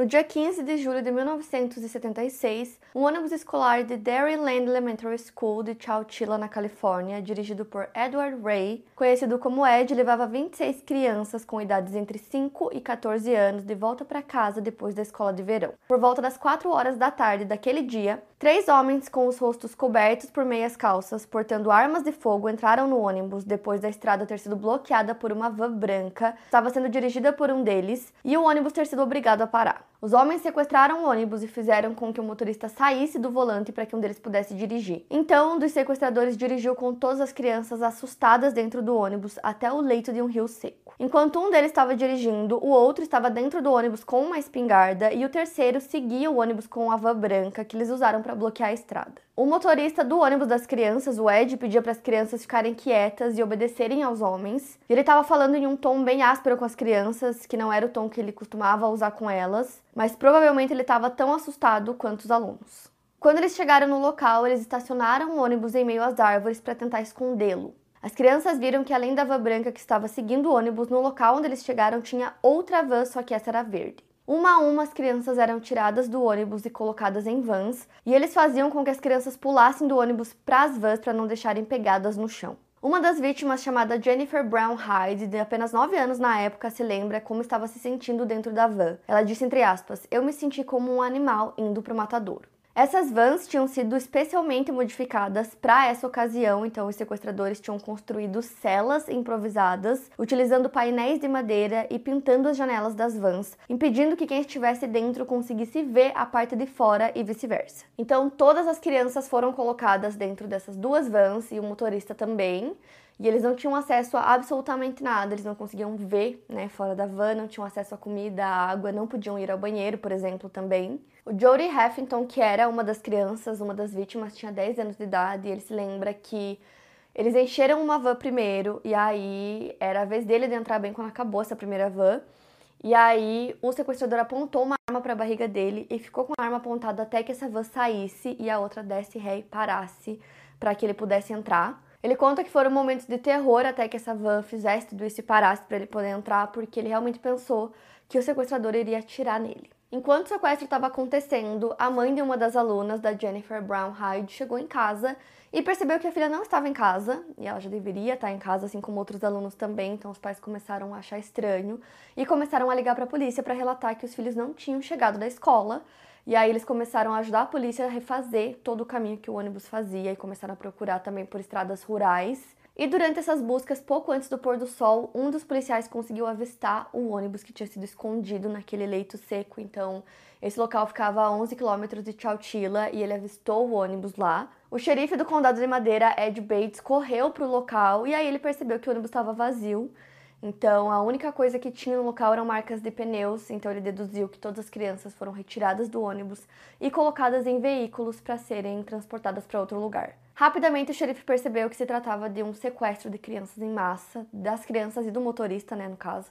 No dia 15 de julho de 1976, um ônibus escolar de Dairyland Elementary School de Chowchilla, na Califórnia, dirigido por Edward Ray, conhecido como Ed, levava 26 crianças com idades entre 5 e 14 anos de volta para casa depois da escola de verão. Por volta das 4 horas da tarde daquele dia, três homens com os rostos cobertos por meias calças, portando armas de fogo, entraram no ônibus depois da estrada ter sido bloqueada por uma van branca, estava sendo dirigida por um deles, e o ônibus ter sido obrigado a parar. Os homens sequestraram o ônibus e fizeram com que o motorista saísse do volante para que um deles pudesse dirigir. Então, um dos sequestradores dirigiu com todas as crianças assustadas dentro do ônibus até o leito de um rio seco. Enquanto um deles estava dirigindo, o outro estava dentro do ônibus com uma espingarda e o terceiro seguia o ônibus com a van branca que eles usaram para bloquear a estrada. O motorista do ônibus das crianças, o Ed, pedia para as crianças ficarem quietas e obedecerem aos homens. Ele estava falando em um tom bem áspero com as crianças, que não era o tom que ele costumava usar com elas, mas provavelmente ele estava tão assustado quanto os alunos. Quando eles chegaram no local, eles estacionaram o ônibus em meio às árvores para tentar escondê-lo. As crianças viram que além da van branca que estava seguindo o ônibus, no local onde eles chegaram tinha outra van, só que essa era verde. Uma a uma, as crianças eram tiradas do ônibus e colocadas em vans, e eles faziam com que as crianças pulassem do ônibus para as vans para não deixarem pegadas no chão. Uma das vítimas, chamada Jennifer Brown Hyde, de apenas 9 anos na época, se lembra como estava se sentindo dentro da van. Ela disse entre aspas: "Eu me senti como um animal indo para o matadouro". Essas vans tinham sido especialmente modificadas para essa ocasião, então os sequestradores tinham construído celas improvisadas, utilizando painéis de madeira e pintando as janelas das vans, impedindo que quem estivesse dentro conseguisse ver a parte de fora e vice-versa. Então todas as crianças foram colocadas dentro dessas duas vans e o motorista também. E eles não tinham acesso a absolutamente nada, eles não conseguiam ver, né, fora da van, não tinham acesso a comida, água, não podiam ir ao banheiro, por exemplo, também. O Jody Heffington, que era uma das crianças, uma das vítimas, tinha 10 anos de idade, e ele se lembra que eles encheram uma van primeiro, e aí era a vez dele de entrar bem quando acabou essa primeira van. E aí o sequestrador apontou uma arma para a barriga dele e ficou com a arma apontada até que essa van saísse e a outra desse ré e parasse para que ele pudesse entrar. Ele conta que foram momentos de terror até que essa van fizesse tudo isso e parasse para ele poder entrar, porque ele realmente pensou que o sequestrador iria atirar nele. Enquanto o sequestro estava acontecendo, a mãe de uma das alunas da Jennifer Brown Hyde chegou em casa e percebeu que a filha não estava em casa, e ela já deveria estar em casa, assim como outros alunos também, então os pais começaram a achar estranho e começaram a ligar para a polícia para relatar que os filhos não tinham chegado da escola. E aí eles começaram a ajudar a polícia a refazer todo o caminho que o ônibus fazia e começaram a procurar também por estradas rurais. E durante essas buscas, pouco antes do pôr do sol, um dos policiais conseguiu avistar o ônibus que tinha sido escondido naquele leito seco. Então, esse local ficava a 11 quilômetros de Chowchilla e ele avistou o ônibus lá. O xerife do condado de Madeira, Ed Bates, correu para o local e aí ele percebeu que o ônibus estava vazio. Então, a única coisa que tinha no local eram marcas de pneus, então ele deduziu que todas as crianças foram retiradas do ônibus e colocadas em veículos para serem transportadas para outro lugar. Rapidamente, o xerife percebeu que se tratava de um sequestro de crianças em massa, das crianças e do motorista, né, no caso.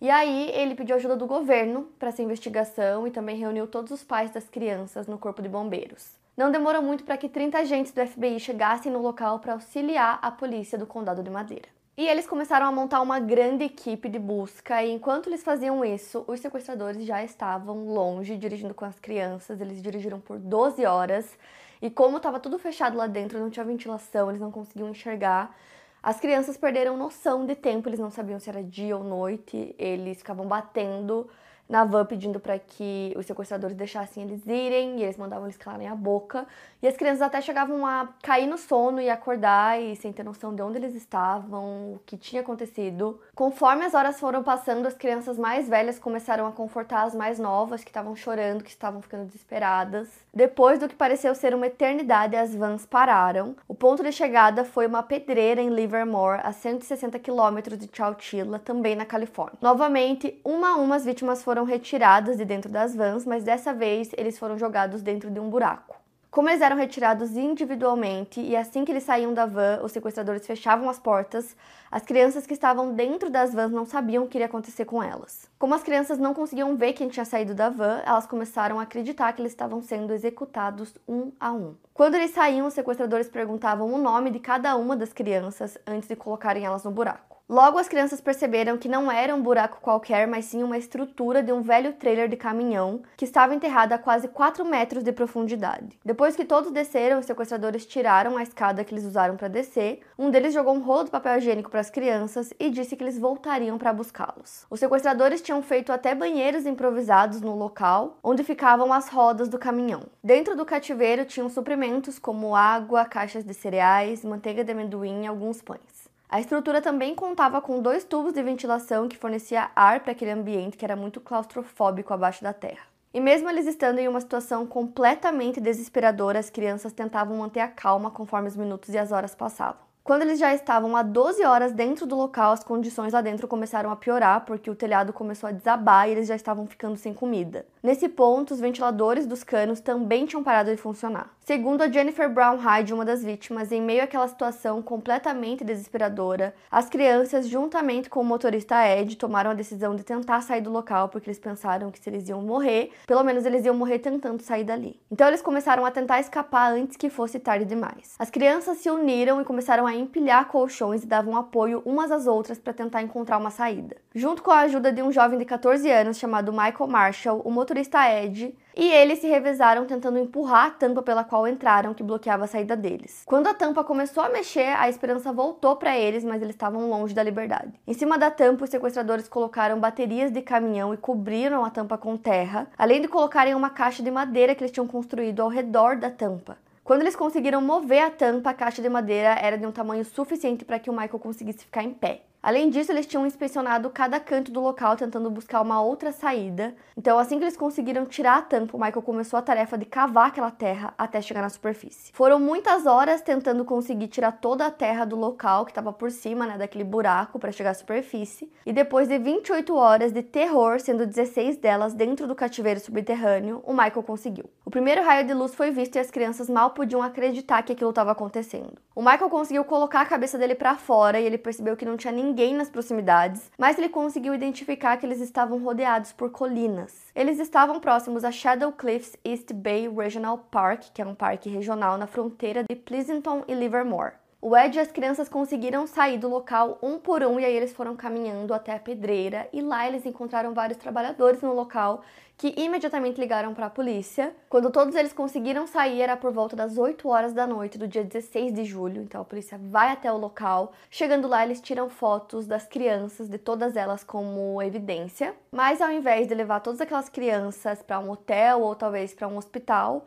E aí, ele pediu ajuda do governo para essa investigação e também reuniu todos os pais das crianças no corpo de bombeiros. Não demorou muito para que 30 agentes do FBI chegassem no local para auxiliar a polícia do condado de Madeira. E eles começaram a montar uma grande equipe de busca, e enquanto eles faziam isso, os sequestradores já estavam longe, dirigindo com as crianças. Eles dirigiram por 12 horas, e como estava tudo fechado lá dentro, não tinha ventilação, eles não conseguiam enxergar. As crianças perderam noção de tempo, eles não sabiam se era dia ou noite, eles ficavam batendo na van pedindo para que os sequestradores deixassem eles irem e eles mandavam eles calarem a boca. E as crianças até chegavam a cair no sono e acordar e sem ter noção de onde eles estavam, o que tinha acontecido. Conforme as horas foram passando, as crianças mais velhas começaram a confortar as mais novas que estavam chorando, que estavam ficando desesperadas. Depois do que pareceu ser uma eternidade, as vans pararam. O ponto de chegada foi uma pedreira em Livermore, a 160 quilômetros de Chowchilla, também na Califórnia. Novamente, uma a uma as vítimas foram foram retirados de dentro das vans, mas dessa vez eles foram jogados dentro de um buraco. Como eles eram retirados individualmente e assim que eles saíam da van, os sequestradores fechavam as portas, as crianças que estavam dentro das vans não sabiam o que iria acontecer com elas. Como as crianças não conseguiam ver quem tinha saído da van, elas começaram a acreditar que eles estavam sendo executados um a um. Quando eles saíam, os sequestradores perguntavam o nome de cada uma das crianças antes de colocarem elas no buraco. Logo, as crianças perceberam que não era um buraco qualquer, mas sim uma estrutura de um velho trailer de caminhão que estava enterrado a quase 4 metros de profundidade. Depois que todos desceram, os sequestradores tiraram a escada que eles usaram para descer. Um deles jogou um rolo de papel higiênico para as crianças e disse que eles voltariam para buscá-los. Os sequestradores tinham feito até banheiros improvisados no local onde ficavam as rodas do caminhão. Dentro do cativeiro tinham suprimentos como água, caixas de cereais, manteiga de amendoim e alguns pães. A estrutura também contava com dois tubos de ventilação que fornecia ar para aquele ambiente que era muito claustrofóbico abaixo da terra. E mesmo eles estando em uma situação completamente desesperadora, as crianças tentavam manter a calma conforme os minutos e as horas passavam. Quando eles já estavam há 12 horas dentro do local, as condições lá dentro começaram a piorar porque o telhado começou a desabar e eles já estavam ficando sem comida. Nesse ponto, os ventiladores dos canos também tinham parado de funcionar. Segundo a Jennifer Brown Hyde, uma das vítimas, em meio àquela situação completamente desesperadora, as crianças, juntamente com o motorista Ed, tomaram a decisão de tentar sair do local porque eles pensaram que se eles iam morrer, pelo menos eles iam morrer tentando sair dali. Então eles começaram a tentar escapar antes que fosse tarde demais. As crianças se uniram e começaram a empilhar colchões e davam apoio umas às outras para tentar encontrar uma saída. Junto com a ajuda de um jovem de 14 anos chamado Michael Marshall, o motorista Ed e eles se revezaram tentando empurrar a tampa pela qual entraram, que bloqueava a saída deles. Quando a tampa começou a mexer, a esperança voltou para eles, mas eles estavam longe da liberdade. Em cima da tampa, os sequestradores colocaram baterias de caminhão e cobriram a tampa com terra, além de colocarem uma caixa de madeira que eles tinham construído ao redor da tampa. Quando eles conseguiram mover a tampa, a caixa de madeira era de um tamanho suficiente para que o Michael conseguisse ficar em pé. Além disso, eles tinham inspecionado cada canto do local tentando buscar uma outra saída. Então, assim que eles conseguiram tirar a tampa, o Michael começou a tarefa de cavar aquela terra até chegar na superfície. Foram muitas horas tentando conseguir tirar toda a terra do local que estava por cima, né, daquele buraco para chegar à superfície. E depois de 28 horas de terror, sendo 16 delas dentro do cativeiro subterrâneo, o Michael conseguiu. O primeiro raio de luz foi visto e as crianças mal podiam acreditar que aquilo estava acontecendo. O Michael conseguiu colocar a cabeça dele para fora e ele percebeu que não tinha ninguém ninguém nas proximidades, mas ele conseguiu identificar que eles estavam rodeados por colinas. Eles estavam próximos a Shadow Cliffs East Bay Regional Park, que é um parque regional na fronteira de Pleasanton e Livermore. O Ed e as crianças conseguiram sair do local um por um e aí eles foram caminhando até a pedreira e lá eles encontraram vários trabalhadores no local que imediatamente ligaram para a polícia. Quando todos eles conseguiram sair, era por volta das 8 horas da noite do dia 16 de julho. Então a polícia vai até o local. Chegando lá, eles tiram fotos das crianças, de todas elas como evidência. Mas ao invés de levar todas aquelas crianças para um hotel ou talvez para um hospital,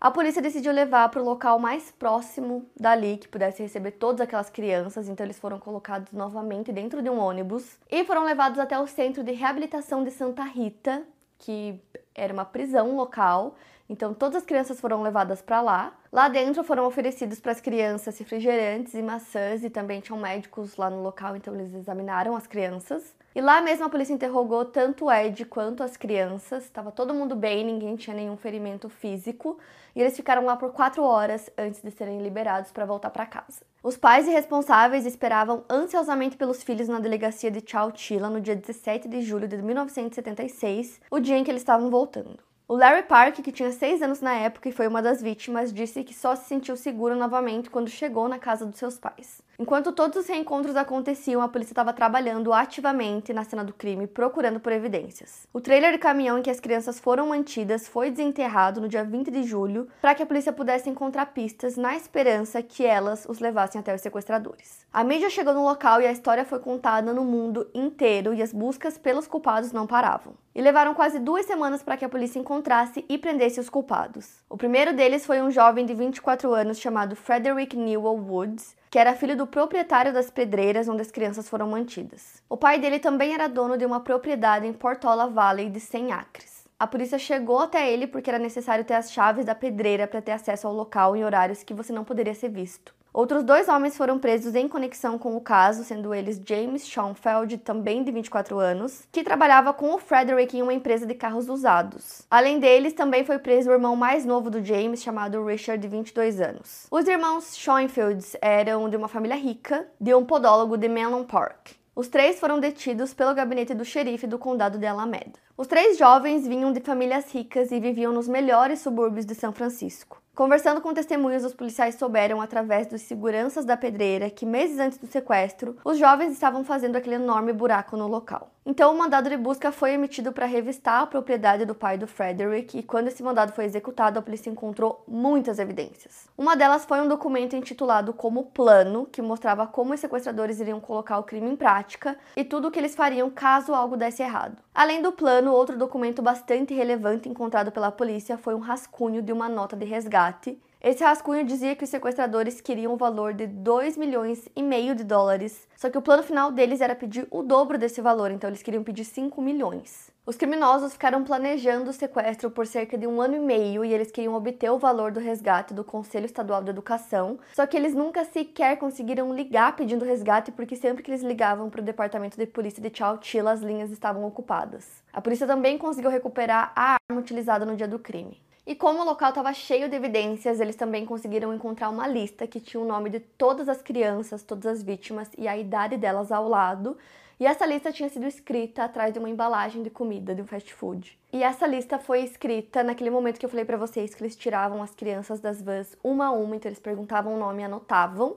a polícia decidiu levar para o local mais próximo dali que pudesse receber todas aquelas crianças, então eles foram colocados novamente dentro de um ônibus e foram levados até o centro de reabilitação de Santa Rita, que era uma prisão local. Então todas as crianças foram levadas para lá. Lá dentro foram oferecidos para as crianças refrigerantes e maçãs e também tinham médicos lá no local, então eles examinaram as crianças. E lá mesmo a polícia interrogou tanto Ed quanto as crianças. Estava todo mundo bem, ninguém tinha nenhum ferimento físico. E eles ficaram lá por quatro horas antes de serem liberados para voltar para casa. Os pais e responsáveis esperavam ansiosamente pelos filhos na delegacia de Chowchilla no dia 17 de julho de 1976, o dia em que eles estavam voltando. O Larry Park, que tinha seis anos na época e foi uma das vítimas, disse que só se sentiu seguro novamente quando chegou na casa dos seus pais. Enquanto todos os reencontros aconteciam, a polícia estava trabalhando ativamente na cena do crime, procurando por evidências. O trailer de caminhão em que as crianças foram mantidas foi desenterrado no dia 20 de julho para que a polícia pudesse encontrar pistas na esperança que elas os levassem até os sequestradores. A mídia chegou no local e a história foi contada no mundo inteiro e as buscas pelos culpados não paravam. E levaram quase duas semanas para que a polícia encontrasse e prendesse os culpados. O primeiro deles foi um jovem de 24 anos chamado Frederick Newell Woods, que era filho do proprietário das pedreiras onde as crianças foram mantidas. O pai dele também era dono de uma propriedade em Portola Valley de 100 acres. A polícia chegou até ele porque era necessário ter as chaves da pedreira para ter acesso ao local em horários que você não poderia ser visto. Outros dois homens foram presos em conexão com o caso, sendo eles James Schoenfeld, também de 24 anos, que trabalhava com o Frederick em uma empresa de carros usados. Além deles, também foi preso o irmão mais novo do James, chamado Richard, de 22 anos. Os irmãos Schoenfields eram de uma família rica, de um podólogo de Menlo Park. Os três foram detidos pelo gabinete do xerife do condado de Alameda. Os três jovens vinham de famílias ricas e viviam nos melhores subúrbios de São Francisco. Conversando com testemunhas, os policiais souberam, através dos seguranças da pedreira, que meses antes do sequestro, os jovens estavam fazendo aquele enorme buraco no local. Então, o mandado de busca foi emitido para revistar a propriedade do pai do Frederick, e quando esse mandado foi executado, a polícia encontrou muitas evidências. Uma delas foi um documento intitulado como Plano, que mostrava como os sequestradores iriam colocar o crime em prática e tudo o que eles fariam caso algo desse errado. Além do plano, outro documento bastante relevante encontrado pela polícia foi um rascunho de uma nota de resgate. Esse rascunho dizia que os sequestradores queriam o valor de 2 milhões e meio de dólares, só que o plano final deles era pedir o dobro desse valor, então eles queriam pedir 5 milhões. Os criminosos ficaram planejando o sequestro por cerca de um ano e meio e eles queriam obter o valor do resgate do Conselho Estadual de Educação, só que eles nunca sequer conseguiram ligar pedindo resgate porque sempre que eles ligavam para o departamento de polícia de Chowchilla as linhas estavam ocupadas. A polícia também conseguiu recuperar a arma utilizada no dia do crime. E como o local estava cheio de evidências, eles também conseguiram encontrar uma lista que tinha o nome de todas as crianças, todas as vítimas e a idade delas ao lado, e essa lista tinha sido escrita atrás de uma embalagem de comida de um fast food. E essa lista foi escrita naquele momento que eu falei para vocês que eles tiravam as crianças das vans uma a uma, então eles perguntavam o nome e anotavam.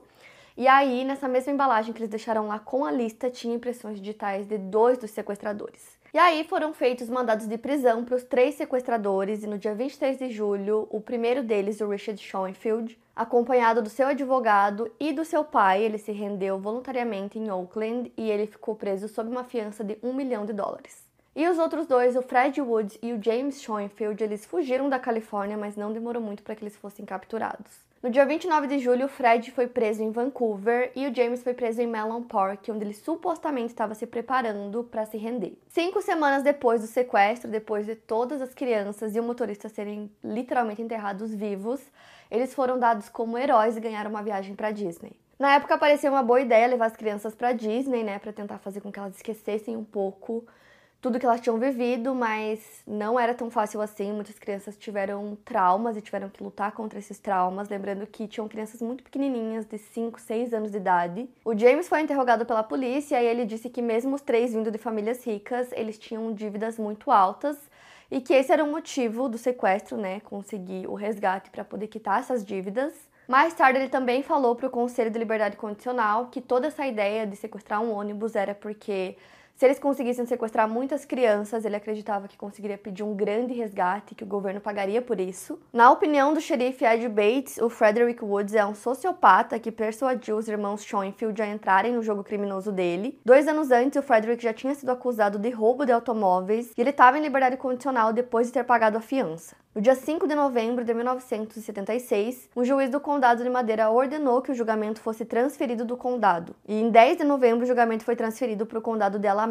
E aí, nessa mesma embalagem que eles deixaram lá com a lista, tinha impressões digitais de dois dos sequestradores. E aí foram feitos mandados de prisão para os três sequestradores, e no dia 23 de julho, o primeiro deles, o Richard Schoenfield, acompanhado do seu advogado e do seu pai, ele se rendeu voluntariamente em Oakland e ele ficou preso sob uma fiança de um milhão de dólares. E os outros dois, o Fred Woods e o James Schoenfield, eles fugiram da Califórnia, mas não demorou muito para que eles fossem capturados. No dia 29 de julho, o Fred foi preso em Vancouver e o James foi preso em Mellon Park, onde ele supostamente estava se preparando para se render. Cinco semanas depois do sequestro, depois de todas as crianças e o motorista serem literalmente enterrados vivos, eles foram dados como heróis e ganharam uma viagem para Disney. Na época parecia uma boa ideia levar as crianças para Disney, né, para tentar fazer com que elas esquecessem um pouco tudo que elas tinham vivido, mas não era tão fácil assim. Muitas crianças tiveram traumas e tiveram que lutar contra esses traumas. Lembrando que tinham crianças muito pequenininhas, de 5, 6 anos de idade. O James foi interrogado pela polícia e ele disse que, mesmo os três vindo de famílias ricas, eles tinham dívidas muito altas e que esse era o motivo do sequestro, né? Conseguir o resgate para poder quitar essas dívidas. Mais tarde, ele também falou para o Conselho de Liberdade Condicional que toda essa ideia de sequestrar um ônibus era porque se eles conseguissem sequestrar muitas crianças, ele acreditava que conseguiria pedir um grande resgate, que o governo pagaria por isso. Na opinião do xerife Ed Bates, o Frederick Woods é um sociopata que persuadiu os irmãos Schoenfield a entrarem no jogo criminoso dele. Dois anos antes, o Frederick já tinha sido acusado de roubo de automóveis e ele estava em liberdade condicional depois de ter pagado a fiança. No dia 5 de novembro de 1976, um juiz do condado de Madeira ordenou que o julgamento fosse transferido do condado, e em 10 de novembro o julgamento foi transferido para o condado de Alameda.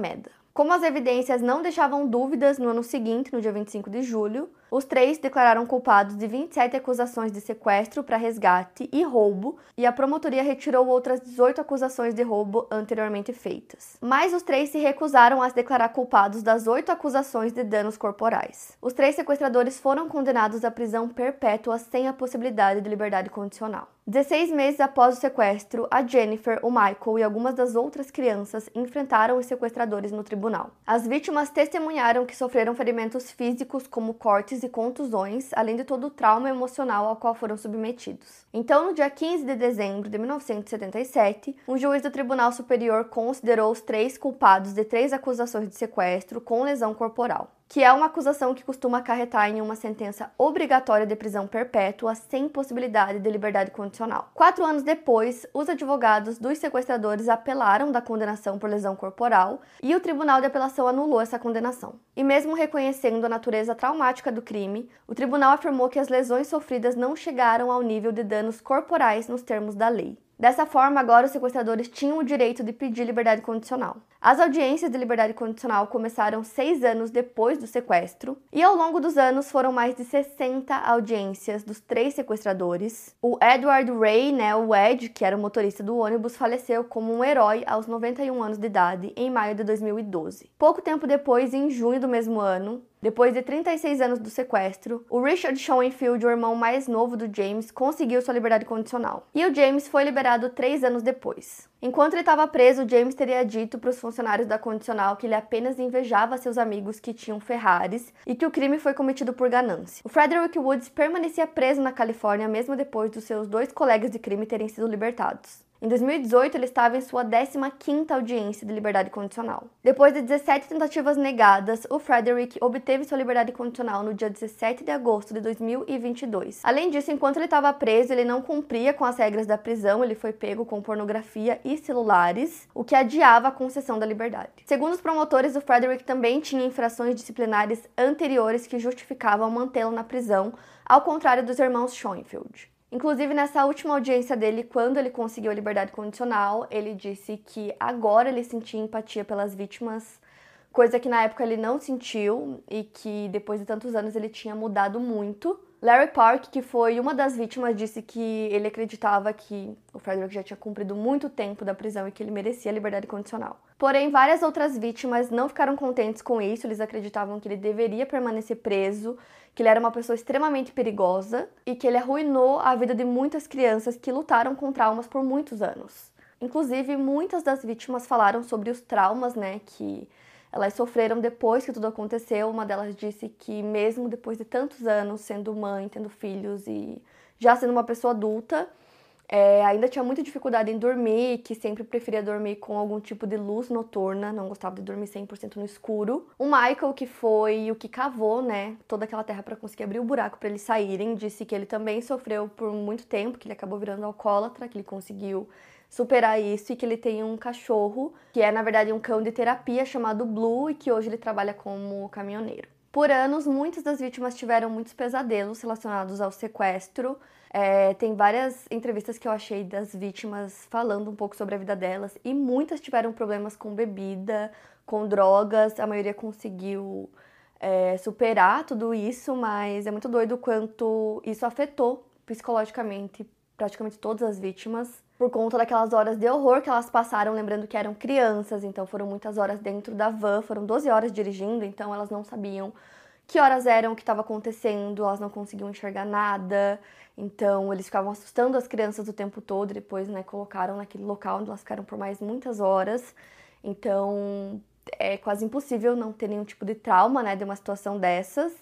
Como as evidências não deixavam dúvidas, no ano seguinte, no dia 25 de julho, os três declararam culpados de 27 acusações de sequestro para resgate e roubo, e a promotoria retirou outras 18 acusações de roubo anteriormente feitas. Mas os três se recusaram a se declarar culpados das oito acusações de danos corporais. Os três sequestradores foram condenados à prisão perpétua sem a possibilidade de liberdade condicional. 16 meses após o sequestro, a Jennifer, o Michael e algumas das outras crianças enfrentaram os sequestradores no tribunal. As vítimas testemunharam que sofreram ferimentos físicos como cortes e contusões, além de todo o trauma emocional ao qual foram submetidos. Então, no dia 15 de dezembro de 1977, um juiz do Tribunal Superior considerou os três culpados de três acusações de sequestro com lesão corporal que é uma acusação que costuma acarretar em uma sentença obrigatória de prisão perpétua sem possibilidade de liberdade condicional. Quatro anos depois, os advogados dos sequestradores apelaram da condenação por lesão corporal e o Tribunal de Apelação anulou essa condenação. E mesmo reconhecendo a natureza traumática do crime, o tribunal afirmou que as lesões sofridas não chegaram ao nível de danos corporais nos termos da lei. Dessa forma, agora os sequestradores tinham o direito de pedir liberdade condicional. As audiências de liberdade condicional começaram seis anos depois do sequestro, e ao longo dos anos foram mais de 60 audiências dos três sequestradores. O Edward Ray, né, o Ed, que era o motorista do ônibus, faleceu como um herói aos 91 anos de idade em maio de 2012. Pouco tempo depois, em junho do mesmo ano, depois de 36 anos do sequestro, o Richard Schoenfield, o irmão mais novo do James, conseguiu sua liberdade condicional. E o James foi liberado três anos depois. Enquanto ele estava preso, James teria dito para os funcionários da condicional que ele apenas invejava seus amigos que tinham Ferraris e que o crime foi cometido por ganância. O Frederick Woods permanecia preso na Califórnia mesmo depois dos seus dois colegas de crime terem sido libertados. Em 2018, ele estava em sua 15ª audiência de liberdade condicional. Depois de 17 tentativas negadas, o Frederick obteve sua liberdade condicional no dia 17 de agosto de 2022. Além disso, enquanto ele estava preso, ele não cumpria com as regras da prisão, ele foi pego com pornografia e celulares, o que adiava a concessão da liberdade. Segundo os promotores, o Frederick também tinha infrações disciplinares anteriores que justificavam mantê-lo na prisão, ao contrário dos irmãos Schoenfield. Inclusive, nessa última audiência dele, quando ele conseguiu a liberdade condicional, ele disse que agora ele sentia empatia pelas vítimas, coisa que na época ele não sentiu e que depois de tantos anos ele tinha mudado muito. Larry Park, que foi uma das vítimas, disse que ele acreditava que o Frederick já tinha cumprido muito tempo da prisão e que ele merecia a liberdade condicional. Porém, várias outras vítimas não ficaram contentes com isso, eles acreditavam que ele deveria permanecer preso que ele era uma pessoa extremamente perigosa e que ele arruinou a vida de muitas crianças que lutaram com traumas por muitos anos. Inclusive, muitas das vítimas falaram sobre os traumas, né, que elas sofreram depois que tudo aconteceu. Uma delas disse que mesmo depois de tantos anos sendo mãe, tendo filhos e já sendo uma pessoa adulta, é, ainda tinha muita dificuldade em dormir, que sempre preferia dormir com algum tipo de luz noturna, não gostava de dormir 100% no escuro. O Michael, que foi o que cavou, né, toda aquela terra para conseguir abrir o buraco para eles saírem, disse que ele também sofreu por muito tempo, que ele acabou virando alcoólatra, que ele conseguiu superar isso e que ele tem um cachorro, que é na verdade um cão de terapia chamado Blue e que hoje ele trabalha como caminhoneiro. Por anos, muitas das vítimas tiveram muitos pesadelos relacionados ao sequestro. É, tem várias entrevistas que eu achei das vítimas falando um pouco sobre a vida delas e muitas tiveram problemas com bebida, com drogas. A maioria conseguiu é, superar tudo isso, mas é muito doido quanto isso afetou psicologicamente praticamente todas as vítimas por conta daquelas horas de horror que elas passaram, lembrando que eram crianças, então foram muitas horas dentro da van, foram 12 horas dirigindo, então elas não sabiam que horas eram, o que estava acontecendo, elas não conseguiam enxergar nada, então eles ficavam assustando as crianças o tempo todo, depois, né, colocaram naquele local onde elas ficaram por mais muitas horas. Então, é quase impossível não ter nenhum tipo de trauma, né, de uma situação dessas.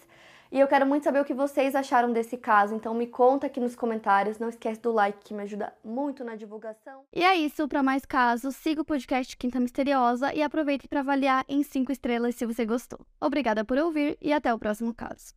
E eu quero muito saber o que vocês acharam desse caso, então me conta aqui nos comentários. Não esquece do like que me ajuda muito na divulgação. E é isso, para mais casos, siga o podcast Quinta Misteriosa e aproveite para avaliar em 5 estrelas se você gostou. Obrigada por ouvir e até o próximo caso.